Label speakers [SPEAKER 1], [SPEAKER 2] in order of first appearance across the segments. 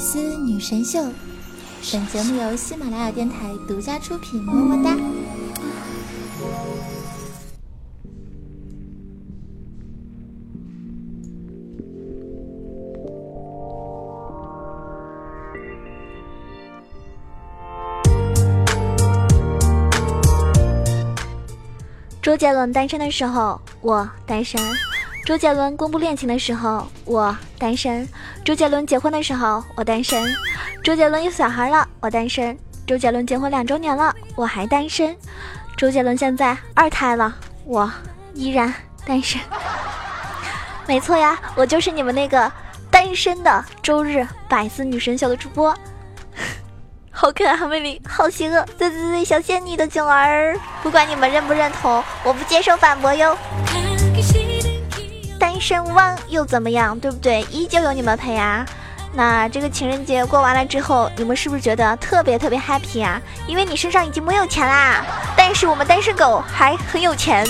[SPEAKER 1] 丝女神秀，本节目由喜马拉雅电台独家出品，么么哒。
[SPEAKER 2] 周杰伦单身的时候，我单身。周杰伦公布恋情的时候，我单身；周杰伦结婚的时候，我单身；周杰伦有小孩了，我单身；周杰伦结婚两周年了，我还单身；周杰伦现在二胎了，我依然单身。没错呀，我就是你们那个单身的周日百思女神秀的主播，好可爱，好美丽，好邪恶，最最最小仙女的囧儿。不管你们认不认同，我不接受反驳哟。单身汪又怎么样，对不对？依旧有你们陪啊。那这个情人节过完了之后，你们是不是觉得特别特别 happy 啊？因为你身上已经没有钱啦，但是我们单身狗还很有钱。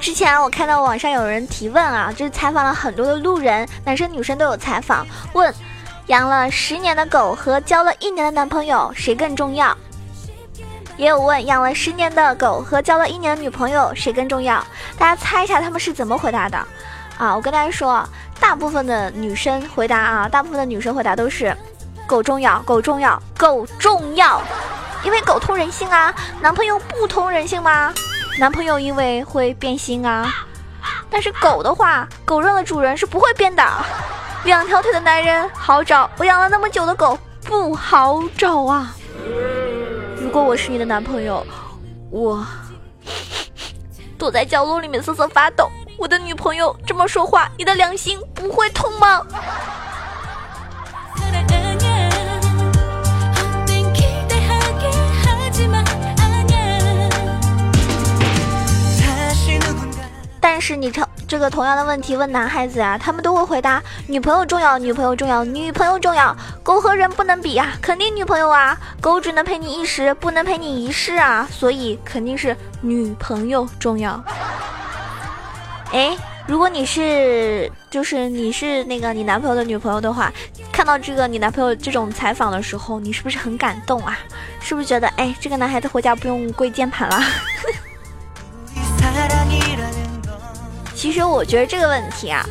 [SPEAKER 2] 之前我看到网上有人提问啊，就是采访了很多的路人，男生女生都有采访，问。养了十年的狗和交了一年的男朋友谁更重要？也有问养了十年的狗和交了一年的女朋友谁更重要？大家猜一下他们是怎么回答的？啊，我跟大家说，大部分的女生回答啊，大部分的女生回答都是狗重要，狗重要，狗重要，因为狗通人性啊。男朋友不通人性吗？男朋友因为会变心啊。但是狗的话，狗认了主人是不会变的。两条腿的男人好找，我养了那么久的狗不好找啊！如果我是你的男朋友，我躲在角落里面瑟瑟发抖。我的女朋友这么说话，你的良心不会痛吗？但是你成。这个同样的问题问男孩子啊，他们都会回答女朋友重要，女朋友重要，女朋友重要。狗和人不能比呀，肯定女朋友啊。狗只能陪你一时，不能陪你一世啊，所以肯定是女朋友重要。哎，如果你是就是你是那个你男朋友的女朋友的话，看到这个你男朋友这种采访的时候，你是不是很感动啊？是不是觉得哎，这个男孩子回家不用跪键盘了？其实我觉得这个问题啊，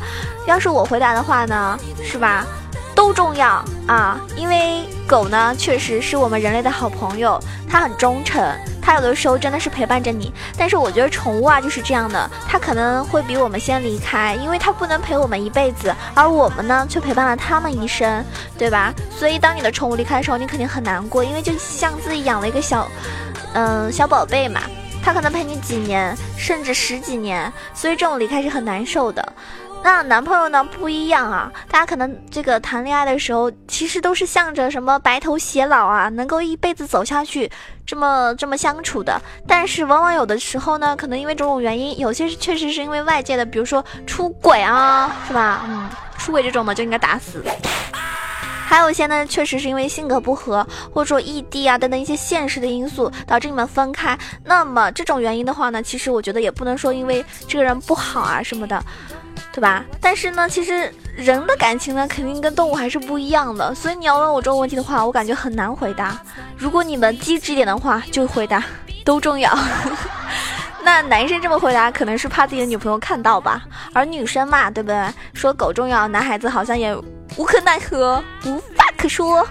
[SPEAKER 2] 要是我回答的话呢，是吧？都重要啊，因为狗呢确实是我们人类的好朋友，它很忠诚，它有的时候真的是陪伴着你。但是我觉得宠物啊就是这样的，它可能会比我们先离开，因为它不能陪我们一辈子，而我们呢却陪伴了它们一生，对吧？所以当你的宠物离开的时候，你肯定很难过，因为就像自己养了一个小，嗯，小宝贝嘛。他可能陪你几年，甚至十几年，所以这种离开是很难受的。那男朋友呢？不一样啊！大家可能这个谈恋爱的时候，其实都是向着什么白头偕老啊，能够一辈子走下去，这么这么相处的。但是往往有的时候呢，可能因为种种原因，有些是确实是因为外界的，比如说出轨啊，是吧？嗯，出轨这种的就应该打死。还有一些呢，确实是因为性格不合，或者说异地啊等等一些现实的因素导致你们分开。那么这种原因的话呢，其实我觉得也不能说因为这个人不好啊什么的，对吧？但是呢，其实人的感情呢，肯定跟动物还是不一样的。所以你要问我这种问题的话，我感觉很难回答。如果你们机智一点的话，就回答 都重要。那男生这么回答，可能是怕自己的女朋友看到吧？而女生嘛，对不对？说狗重要，男孩子好像也。无可奈何，无话可说。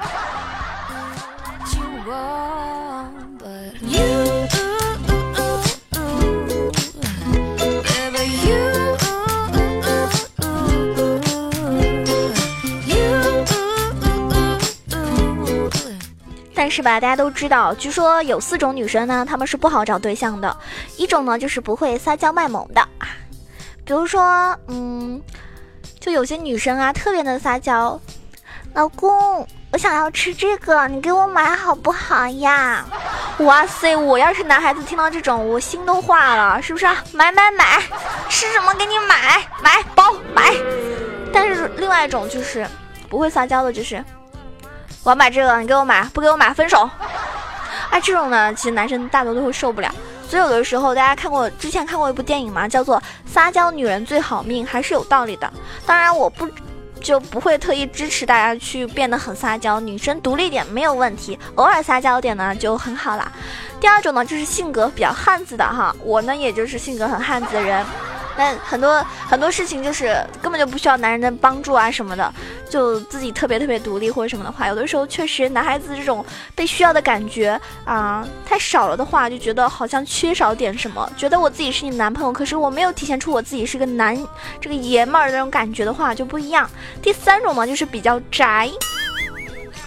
[SPEAKER 2] 但是吧，大家都知道，据说有四种女生呢，她们是不好找对象的。一种呢，就是不会撒娇卖萌的，比如说，嗯。就有些女生啊，特别能撒娇，老公，我想要吃这个，你给我买好不好呀？哇塞，我要是男孩子听到这种，我心都化了，是不是？买买买，吃什么给你买，买包买。但是另外一种就是不会撒娇的，就是我要买这个，你给我买，不给我买分手。那这种呢，其实男生大多都会受不了。所以有的时候，大家看过之前看过一部电影嘛？叫做《撒娇女人最好命》，还是有道理的。当然，我不就不会特意支持大家去变得很撒娇，女生独立点没有问题，偶尔撒娇点呢就很好啦。第二种呢，就是性格比较汉子的哈，我呢也就是性格很汉子的人。但很多很多事情就是根本就不需要男人的帮助啊什么的，就自己特别特别独立或者什么的话，有的时候确实男孩子这种被需要的感觉啊太少了的话，就觉得好像缺少点什么。觉得我自己是你男朋友，可是我没有体现出我自己是个男这个爷们儿那种感觉的话就不一样。第三种呢就是比较宅，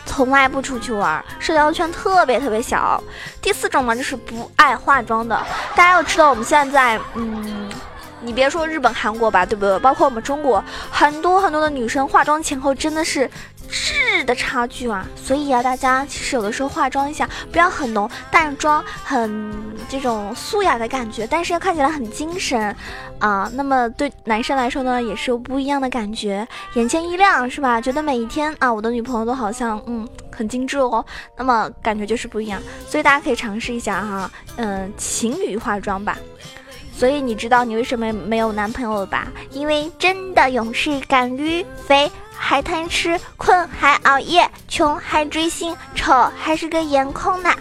[SPEAKER 2] 从来不出去玩，社交圈特别特别小。第四种呢就是不爱化妆的。大家要知道我们现在嗯。你别说日本、韩国吧，对不对？包括我们中国，很多很多的女生化妆前后真的是质的差距啊！所以啊，大家其实有的时候化妆一下，不要很浓淡妆，很这种素雅的感觉，但是要看起来很精神啊。那么对男生来说呢，也是有不一样的感觉，眼前一亮，是吧？觉得每一天啊，我的女朋友都好像嗯很精致哦，那么感觉就是不一样。所以大家可以尝试一下哈，嗯，情侣化妆吧。所以你知道你为什么没有男朋友了吧？因为真的勇士敢于肥，还贪吃，困还熬夜，穷还追星，丑还是个颜控呢。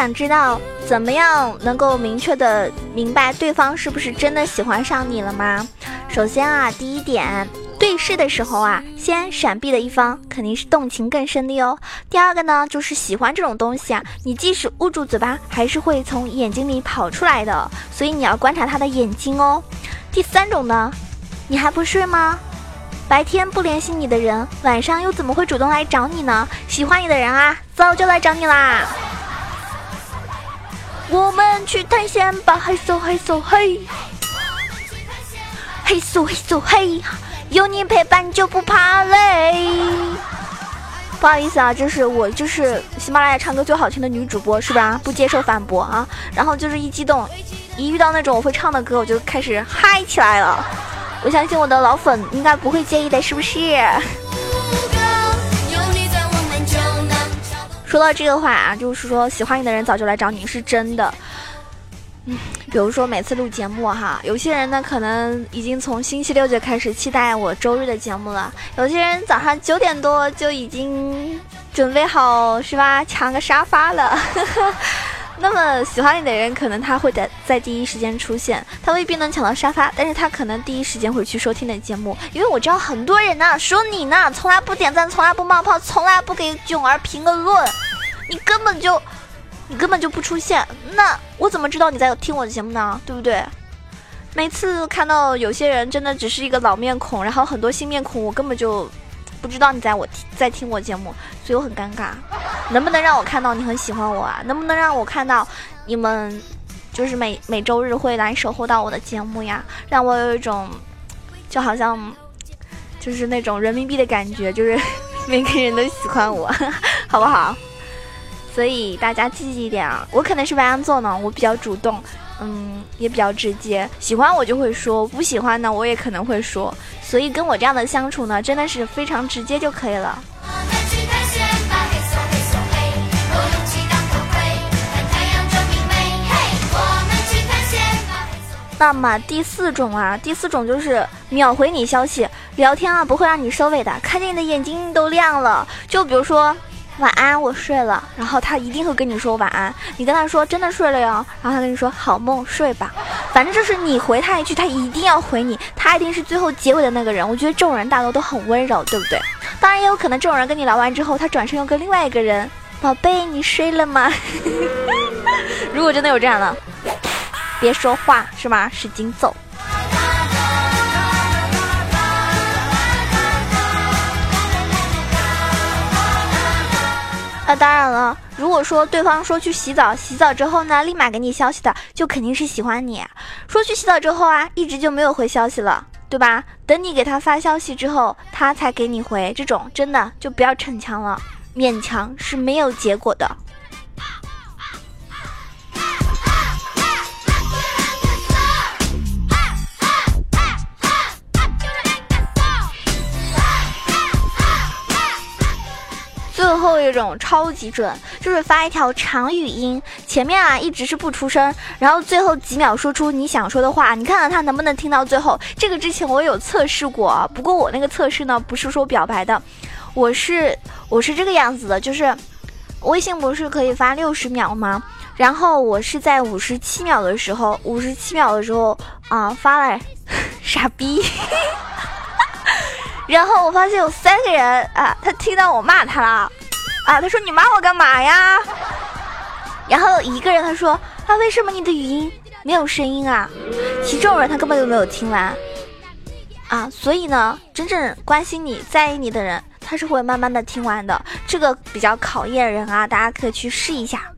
[SPEAKER 2] 想知道怎么样能够明确的明白对方是不是真的喜欢上你了吗？首先啊，第一点，对视的时候啊，先闪避的一方肯定是动情更深的哟。第二个呢，就是喜欢这种东西啊，你即使捂住嘴巴，还是会从眼睛里跑出来的，所以你要观察他的眼睛哦。第三种呢，你还不睡吗？白天不联系你的人，晚上又怎么会主动来找你呢？喜欢你的人啊，早就来找你啦。我们去探险吧，嘿嗖嘿嗖嘿，嘿嗖嘿嗖嘿，有你陪伴就不怕累。不好意思啊，就是我就是喜马拉雅唱歌最好听的女主播是吧？不接受反驳啊。然后就是一激动，一遇到那种我会唱的歌，我就开始嗨起来了。我相信我的老粉应该不会介意的，是不是？说到这个话啊，就是说喜欢你的人早就来找你，是真的。嗯，比如说每次录节目哈，有些人呢可能已经从星期六就开始期待我周日的节目了，有些人早上九点多就已经准备好是吧，抢个沙发了。那么喜欢你的人，可能他会在在第一时间出现，他未必能抢到沙发，但是他可能第一时间会去收听你的节目，因为我知道很多人呢说你呢从来不点赞，从来不冒泡，从来不给囧儿评个论，你根本就，你根本就不出现，那我怎么知道你在听我的节目呢？对不对？每次看到有些人真的只是一个老面孔，然后很多新面孔，我根本就。不知道你在我在听我节目，所以我很尴尬。能不能让我看到你很喜欢我啊？能不能让我看到你们就是每每周日会来守候到我的节目呀？让我有一种就好像就是那种人民币的感觉，就是 每个人都喜欢我，好不好？所以大家积极一点啊！我可能是白羊座呢，我比较主动。嗯，也比较直接，喜欢我就会说，不喜欢呢我也可能会说，所以跟我这样的相处呢，真的是非常直接就可以了。那么第四种啊，第四种就是秒回你消息，聊天啊不会让你收尾的，看见你的眼睛都亮了，就比如说。晚安，我睡了。然后他一定会跟你说晚安。你跟他说真的睡了哟，然后他跟你说好梦，睡吧。反正就是你回他一句，他一定要回你。他一定是最后结尾的那个人。我觉得这种人大多都很温柔，对不对？当然也有可能这种人跟你聊完之后，他转身又跟另外一个人，宝贝，你睡了吗？如果真的有这样的，别说话是吗？使劲揍。那当然了，如果说对方说去洗澡，洗澡之后呢，立马给你消息的，就肯定是喜欢你。说去洗澡之后啊，一直就没有回消息了，对吧？等你给他发消息之后，他才给你回，这种真的就不要逞强了，勉强是没有结果的。这种超级准，就是发一条长语音，前面啊一直是不出声，然后最后几秒说出你想说的话，你看看他能不能听到最后。这个之前我有测试过，不过我那个测试呢不是说表白的，我是我是这个样子的，就是微信不是可以发六十秒吗？然后我是在五十七秒的时候，五十七秒的时候啊发了，傻逼。然后我发现有三个人啊，他听到我骂他了，啊，他说你骂我干嘛呀？然后一个人他说啊，为什么你的语音没有声音啊？其实这种人他根本就没有听完，啊，所以呢，真正关心你在意你的人，他是会慢慢的听完的，这个比较考验人啊，大家可以去试一下。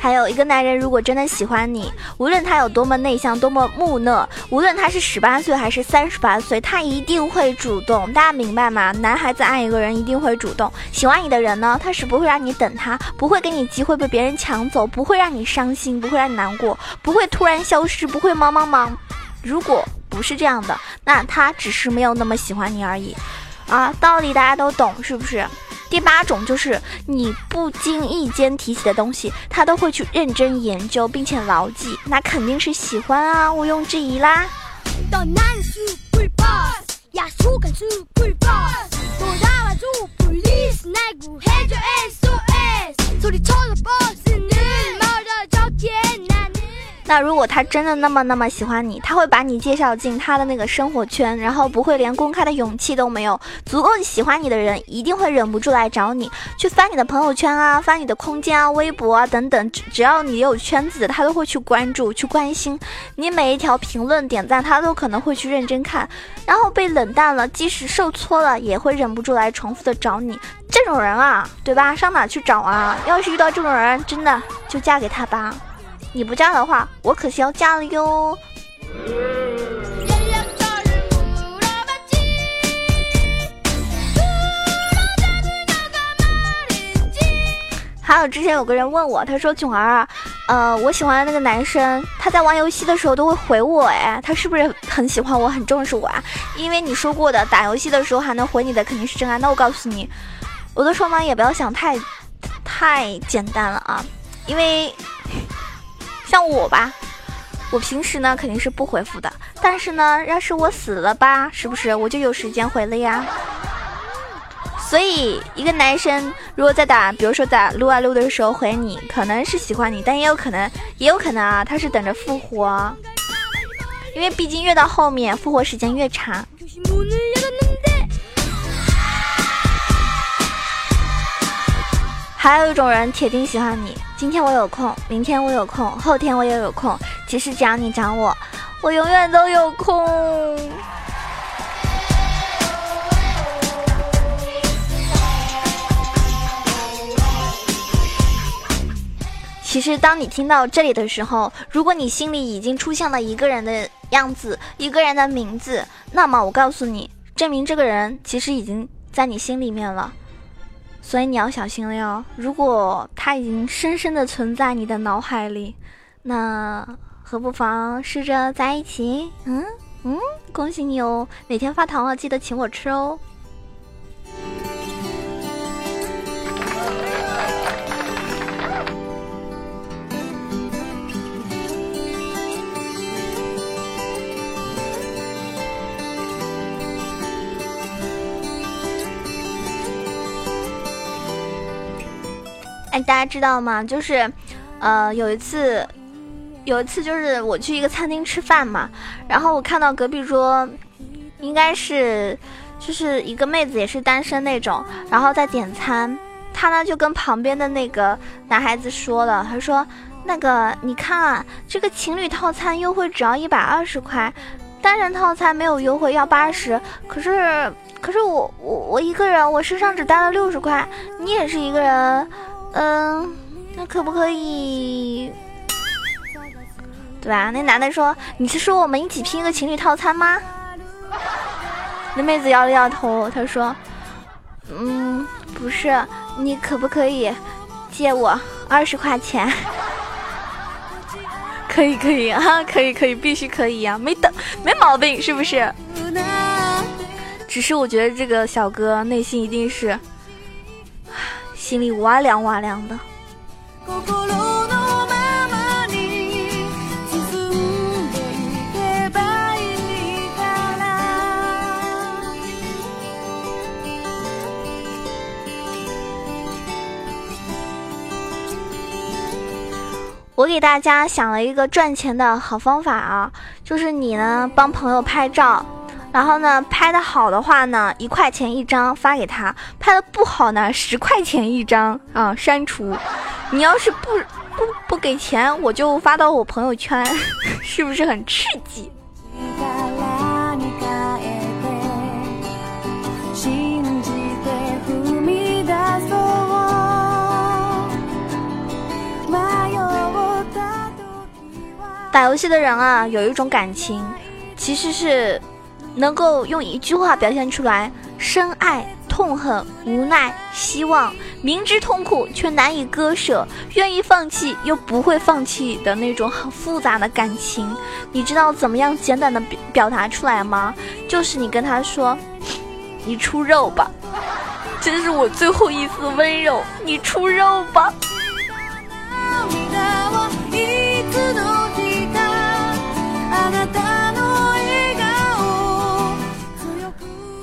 [SPEAKER 2] 还有一个男人，如果真的喜欢你，无论他有多么内向、多么木讷，无论他是十八岁还是三十八岁，他一定会主动。大家明白吗？男孩子爱一个人一定会主动。喜欢你的人呢，他是不会让你等他，不会给你机会被别人抢走，不会让你伤心，不会让你难过，不会突然消失，不会忙忙忙。如果不是这样的，那他只是没有那么喜欢你而已。啊，道理大家都懂，是不是？第八种就是你不经意间提起的东西，他都会去认真研究并且牢记，那肯定是喜欢啊，毋庸置疑啦。那如果他真的那么那么喜欢你，他会把你介绍进他的那个生活圈，然后不会连公开的勇气都没有。足够喜欢你的人，一定会忍不住来找你，去翻你的朋友圈啊，翻你的空间啊、微博啊等等，只要你有圈子，他都会去关注、去关心你每一条评论、点赞，他都可能会去认真看。然后被冷淡了，即使受挫了，也会忍不住来重复的找你。这种人啊，对吧？上哪去找啊？要是遇到这种人，真的就嫁给他吧。你不嫁的话，我可是要嫁了哟。还有之前有个人问我，他说：“囧儿，呃，我喜欢的那个男生，他在玩游戏的时候都会回我，哎，他是不是很喜欢我，很重视我啊？因为你说过的，打游戏的时候还能回你的肯定是真爱。那我告诉你，我的双方也不要想太太简单了啊，因为。”像我吧，我平时呢肯定是不回复的，但是呢，要是我死了吧，是不是我就有时间回了呀？所以，一个男生如果在打，比如说在撸啊撸的时候回你，可能是喜欢你，但也有可能，也有可能啊，他是等着复活，因为毕竟越到后面，复活时间越长。还有一种人铁定喜欢你。今天我有空，明天我有空，后天我也有空。其实只要你找我，我永远都有空。其实当你听到这里的时候，如果你心里已经出现了一个人的样子，一个人的名字，那么我告诉你，证明这个人其实已经在你心里面了。所以你要小心了哟！如果它已经深深的存在你的脑海里，那何不妨试着在一起？嗯嗯，恭喜你哦！哪天发糖了，记得请我吃哦。大家知道吗？就是，呃，有一次，有一次就是我去一个餐厅吃饭嘛，然后我看到隔壁桌，应该是就是一个妹子，也是单身那种，然后在点餐，她呢就跟旁边的那个男孩子说了，他说：“那个你看啊，这个情侣套餐优惠只要一百二十块，单人套餐没有优惠，要八十。可是，可是我我我一个人，我身上只带了六十块。你也是一个人，嗯，那可不可以？对吧？那男的说：“你是说我们一起拼一个情侣套餐吗？”那妹子摇了摇头，她说：“嗯，不是。你可不可以借我二十块钱？” 可以可以啊，可以可以，必须可以呀，没等没毛病，是不是？只是我觉得这个小哥内心一定是心里哇凉哇凉的。我给大家想了一个赚钱的好方法啊，就是你呢帮朋友拍照，然后呢拍的好的话呢一块钱一张发给他，拍的不好呢十块钱一张啊删除。你要是不不不给钱，我就发到我朋友圈，是不是很刺激？打游戏的人啊，有一种感情，其实是能够用一句话表现出来：深爱、痛恨、无奈、希望，明知痛苦却难以割舍，愿意放弃又不会放弃的那种很复杂的感情。你知道怎么样简短的表表达出来吗？就是你跟他说：“你出肉吧，这是我最后一丝温柔，你出肉吧。”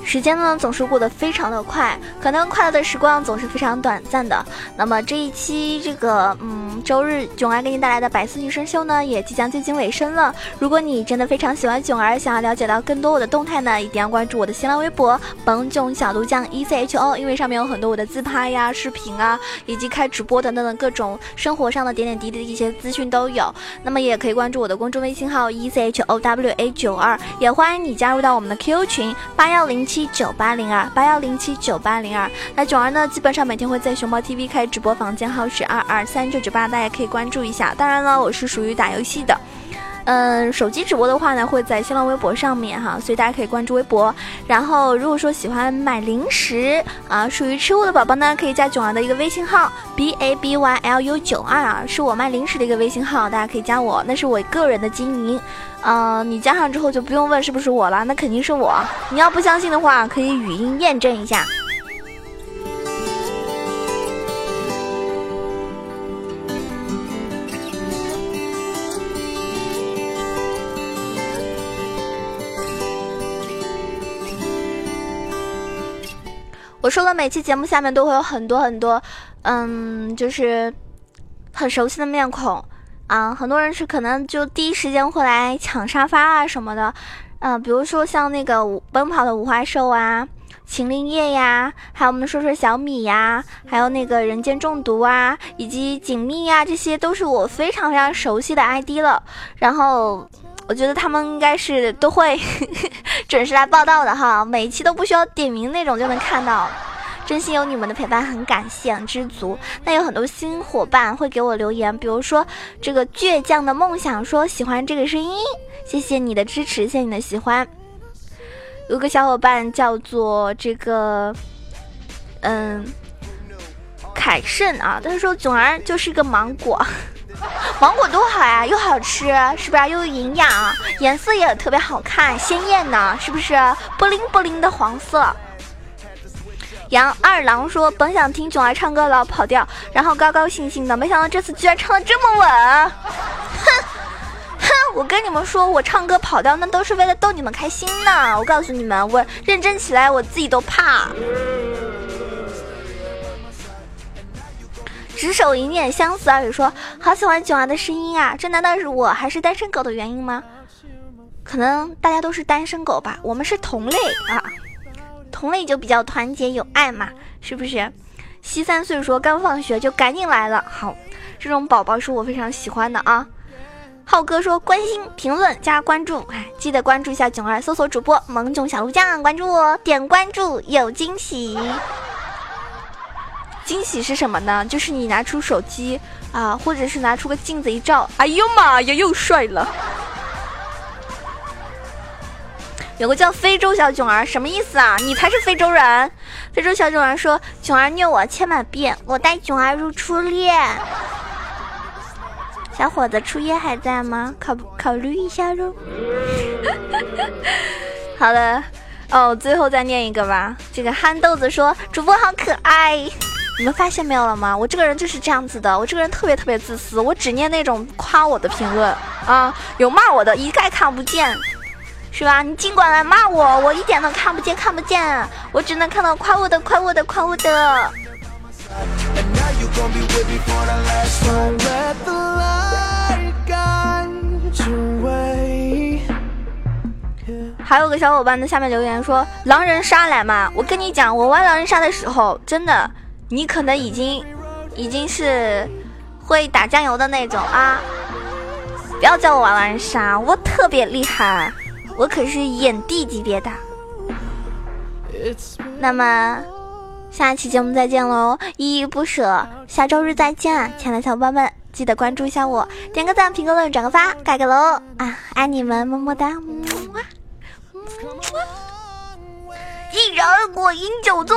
[SPEAKER 2] 时间呢总是过得非常的快，可能快乐的时光总是非常短暂的。那么这一期这个嗯周日囧儿给你带来的百思女神秀呢也即将接近尾声了。如果你真的非常喜欢囧儿，想要了解到更多我的动态呢，一定要关注我的新浪微博本囧小毒酱 E C H O，因为上面有很多我的自拍呀、视频啊，以及开直播等等的各种生活上的点点滴滴的一些资讯都有。那么也可以关注我的公众微信号 E C H O W A 九二，也欢迎你加入到我们的 Q 群八幺零七。七九八零二八幺零七九八零二，那囧儿呢？基本上每天会在熊猫 TV 开直播，房间号是二二三九九八，大家可以关注一下。当然了，我是属于打游戏的。嗯，手机直播的话呢，会在新浪微博上面哈，所以大家可以关注微博。然后，如果说喜欢买零食啊，属于吃货的宝宝呢，可以加囧儿的一个微信号 b a b y l u 九二啊，是我卖零食的一个微信号，大家可以加我，那是我个人的经营。嗯，你加上之后就不用问是不是我了，那肯定是我。你要不相信的话，可以语音验证一下。我说的，每期节目下面都会有很多很多，嗯，就是很熟悉的面孔啊，很多人是可能就第一时间会来抢沙发啊什么的，嗯，比如说像那个奔跑的五花兽啊，秦林叶呀，还有我们说说小米呀，还有那个人间中毒啊，以及锦觅呀，这些都是我非常非常熟悉的 ID 了，然后。我觉得他们应该是都会 准时来报道的哈，每一期都不需要点名那种就能看到。真心有你们的陪伴，很感谢，很知足。那有很多新伙伴会给我留言，比如说这个倔强的梦想说喜欢这个声音，谢谢你的支持，谢谢你的喜欢。有个小伙伴叫做这个，嗯，凯盛啊，他说囧儿就是一个芒果。芒果多好呀，又好吃，是不是？又有营养，颜色也特别好看，鲜艳呢，是不是？布灵布灵的黄色。杨二郎说：“本想听囧儿唱歌了，跑调，然后高高兴兴的，没想到这次居然唱的这么稳。”哼哼，我跟你们说，我唱歌跑调那都是为了逗你们开心呢。我告诉你们，我认真起来，我自己都怕。执手一念相思，而已说好喜欢囧儿的声音啊！这难道是我还是单身狗的原因吗？可能大家都是单身狗吧。我们是同类啊，同类就比较团结有爱嘛，是不是？西三岁说刚放学就赶紧来了，好，这种宝宝是我非常喜欢的啊。浩哥说关心、评论加关注，哎，记得关注一下囧儿，搜索主播萌囧小鹿酱，关注我，点关注有惊喜。惊喜是什么呢？就是你拿出手机啊，或者是拿出个镜子一照，哎呦妈呀，又帅了。有个叫非洲小囧儿，什么意思啊？你才是非洲人。非洲小囧儿说：“囧儿虐我千百遍，我待囧儿如初恋。”小伙子，初夜还在吗？考考虑一下喽。好了，哦，最后再念一个吧。这个憨豆子说：“主播好可爱。”你们发现没有了吗？我这个人就是这样子的，我这个人特别特别自私，我只念那种夸我的评论啊，有骂我的一概看不见。是吧？你尽管来骂我，我一点都看不见，看不见，我只能看到夸我的，夸我的，夸我的。还有个小伙伴在下面留言说：“狼人杀来嘛！”我跟你讲，我玩狼人杀的时候，真的，你可能已经已经是会打酱油的那种啊！不要叫我玩狼人杀，我特别厉害。我可是眼帝级别的，那么下期节目再见喽，依依不舍，下周日再见，亲爱的小伙伴们，记得关注一下我，点个赞，评个论，转个发，盖个楼啊，爱你们，么么哒，一人我饮酒醉。